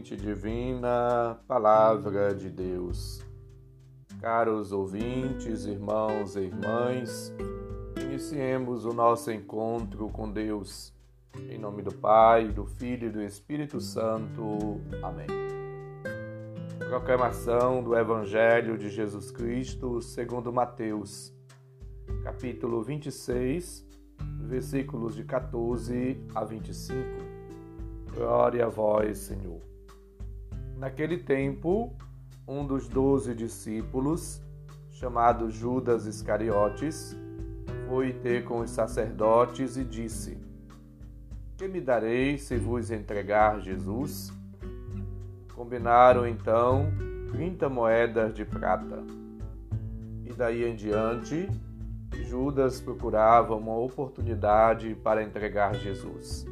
divina, Palavra de Deus. Caros ouvintes, irmãos e irmãs, iniciemos o nosso encontro com Deus. Em nome do Pai, do Filho e do Espírito Santo. Amém. Proclamação do Evangelho de Jesus Cristo segundo Mateus, capítulo 26, versículos de 14 a 25. Glória a vós, Senhor. Naquele tempo, um dos doze discípulos, chamado Judas Iscariotes, foi ter com os sacerdotes e disse: Que me dareis se vos entregar Jesus? Combinaram então trinta moedas de prata. E daí em diante, Judas procurava uma oportunidade para entregar Jesus.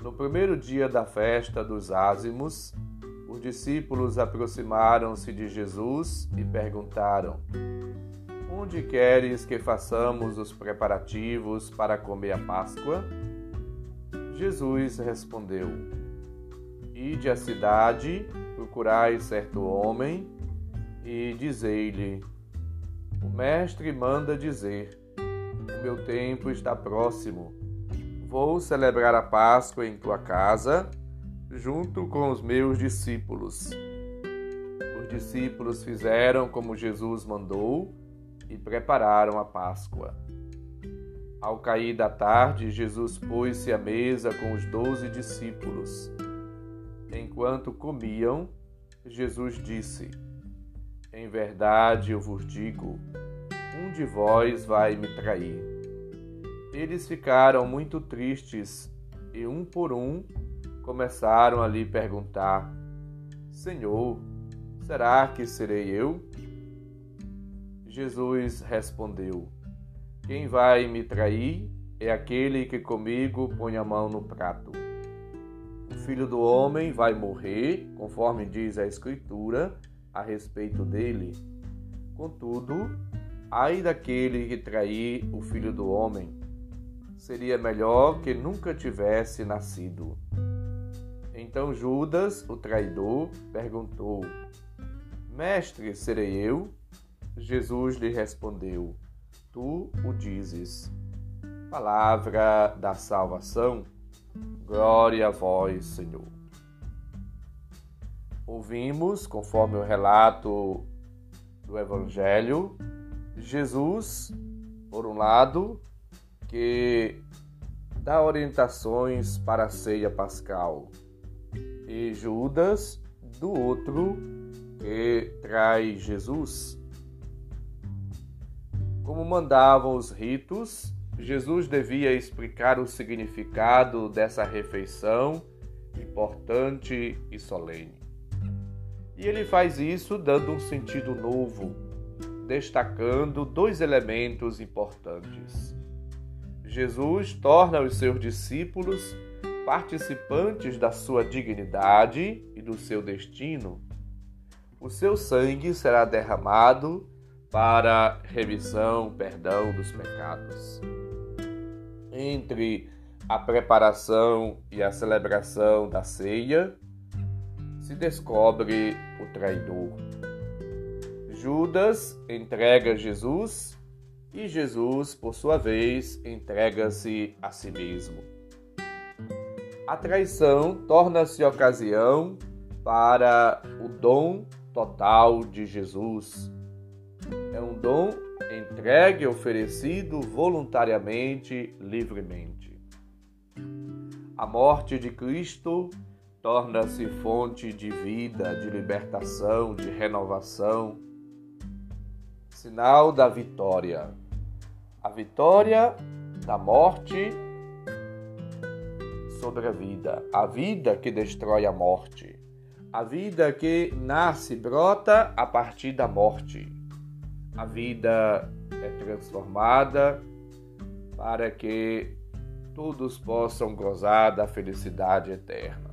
No primeiro dia da festa dos ázimos, os discípulos aproximaram-se de Jesus e perguntaram: Onde queres que façamos os preparativos para comer a Páscoa? Jesus respondeu: Ide à cidade, procurai certo homem e dizei-lhe: O mestre manda dizer: O meu tempo está próximo Vou celebrar a Páscoa em tua casa, junto com os meus discípulos. Os discípulos fizeram como Jesus mandou e prepararam a Páscoa. Ao cair da tarde, Jesus pôs-se à mesa com os doze discípulos. Enquanto comiam, Jesus disse: Em verdade eu vos digo, um de vós vai me trair. Eles ficaram muito tristes e, um por um, começaram a lhe perguntar: Senhor, será que serei eu? Jesus respondeu: Quem vai me trair é aquele que comigo põe a mão no prato. O filho do homem vai morrer, conforme diz a Escritura a respeito dele. Contudo, ai daquele que trair o filho do homem seria melhor que nunca tivesse nascido. Então Judas, o traidor, perguntou: Mestre, serei eu? Jesus lhe respondeu: Tu o dizes. Palavra da salvação. Glória a vós, Senhor. Ouvimos, conforme o relato do Evangelho, Jesus, por um lado, que dá orientações para a ceia pascal, e Judas, do outro, que traz Jesus. Como mandavam os ritos, Jesus devia explicar o significado dessa refeição importante e solene. E ele faz isso dando um sentido novo, destacando dois elementos importantes. Jesus torna os seus discípulos participantes da sua dignidade e do seu destino. O seu sangue será derramado para remissão, perdão dos pecados. Entre a preparação e a celebração da ceia, se descobre o traidor. Judas entrega Jesus e Jesus, por sua vez, entrega-se a si mesmo. A traição torna-se ocasião para o dom total de Jesus. É um dom entregue, oferecido voluntariamente, livremente. A morte de Cristo torna-se fonte de vida, de libertação, de renovação, sinal da vitória a vitória da morte sobre a vida, a vida que destrói a morte, a vida que nasce, brota a partir da morte. A vida é transformada para que todos possam gozar da felicidade eterna.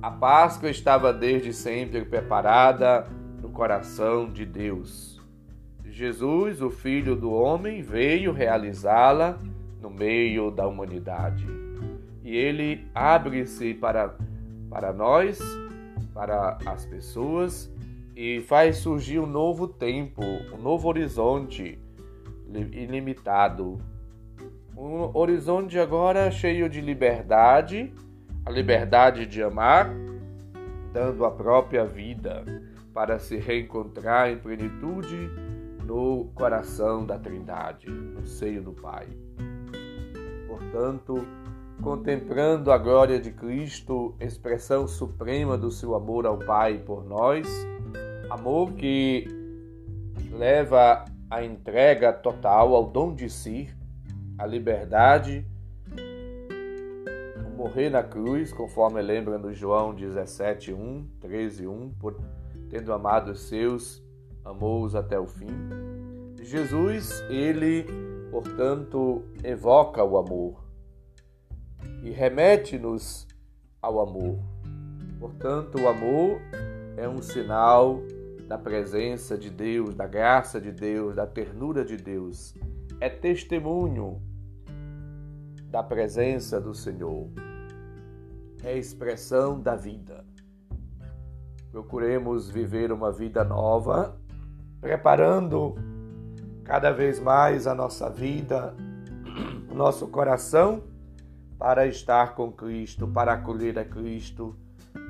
A Páscoa estava desde sempre preparada no coração de Deus Jesus, o Filho do Homem, veio realizá-la no meio da humanidade. E ele abre-se para para nós, para as pessoas e faz surgir um novo tempo, um novo horizonte ilimitado. Um horizonte agora cheio de liberdade, a liberdade de amar, dando a própria vida para se reencontrar em plenitude no coração da Trindade, no seio do Pai. Portanto, contemplando a glória de Cristo, expressão suprema do seu amor ao Pai por nós, Amor que leva a entrega total ao dom de si, a liberdade, morrer na cruz, conforme lembra no João 17, 1, 13, 1, por, tendo amado os seus, amou-os até o fim. Jesus, ele, portanto, evoca o amor e remete-nos ao amor. Portanto, o amor é um sinal da presença de Deus, da graça de Deus, da ternura de Deus. É testemunho da presença do Senhor. É expressão da vida. Procuremos viver uma vida nova, preparando cada vez mais a nossa vida, o nosso coração para estar com Cristo, para acolher a Cristo,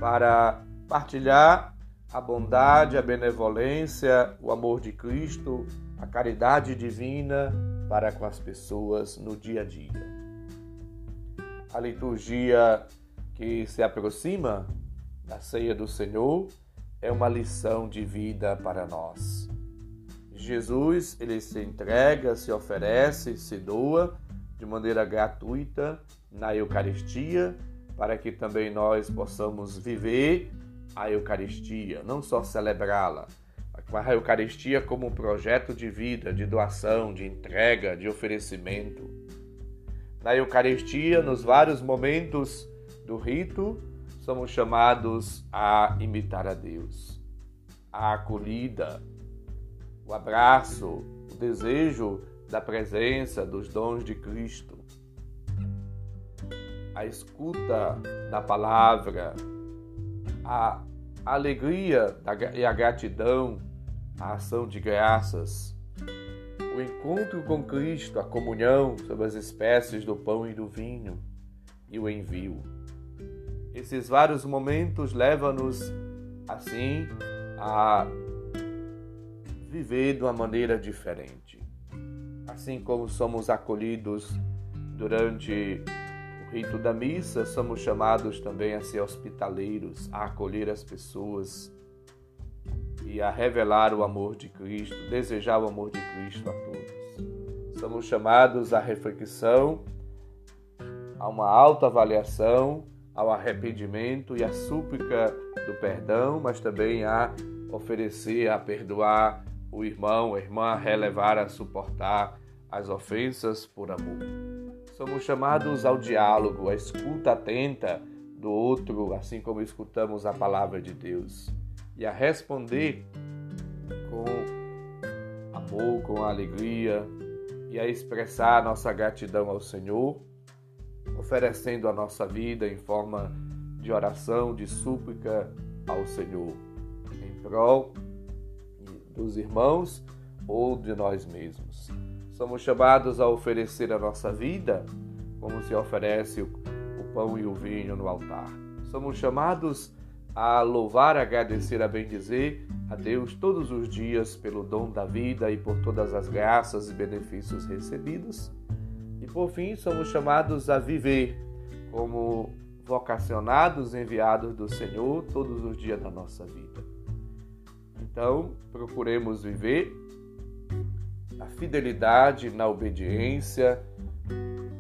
para partilhar a bondade, a benevolência, o amor de Cristo, a caridade divina para com as pessoas no dia a dia. A liturgia que se aproxima da ceia do Senhor é uma lição de vida para nós. Jesus, ele se entrega, se oferece, se doa de maneira gratuita na Eucaristia, para que também nós possamos viver a Eucaristia, não só celebrá-la, a Eucaristia como um projeto de vida, de doação, de entrega, de oferecimento. Na Eucaristia, nos vários momentos do rito, somos chamados a imitar a Deus. A acolhida, o abraço, o desejo da presença dos dons de Cristo. A escuta da palavra, a alegria e a gratidão, a ação de graças, o encontro com Cristo, a comunhão sobre as espécies do pão e do vinho e o envio. Esses vários momentos levam-nos, assim, a viver de uma maneira diferente. Assim como somos acolhidos durante rito da missa, somos chamados também a ser hospitaleiros, a acolher as pessoas e a revelar o amor de Cristo, desejar o amor de Cristo a todos. Somos chamados à reflexão, a uma autoavaliação, ao arrependimento e à súplica do perdão, mas também a oferecer, a perdoar o irmão, a irmã, a relevar, a suportar as ofensas por amor. Somos chamados ao diálogo, à escuta atenta do outro, assim como escutamos a palavra de Deus, e a responder com amor, com alegria, e a expressar nossa gratidão ao Senhor, oferecendo a nossa vida em forma de oração, de súplica ao Senhor, em prol dos irmãos ou de nós mesmos. Somos chamados a oferecer a nossa vida como se oferece o pão e o vinho no altar. Somos chamados a louvar, agradecer, a bendizer a Deus todos os dias pelo dom da vida e por todas as graças e benefícios recebidos. E por fim, somos chamados a viver como vocacionados, enviados do Senhor todos os dias da nossa vida. Então, procuremos viver na fidelidade, na obediência,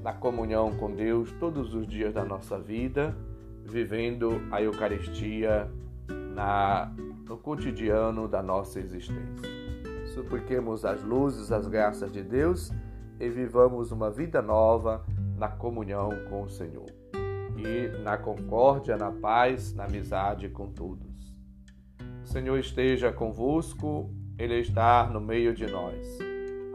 na comunhão com Deus todos os dias da nossa vida, vivendo a Eucaristia na, no cotidiano da nossa existência. Supliquemos as luzes, as graças de Deus e vivamos uma vida nova na comunhão com o Senhor e na concórdia, na paz, na amizade com todos. O Senhor esteja convosco, Ele está no meio de nós.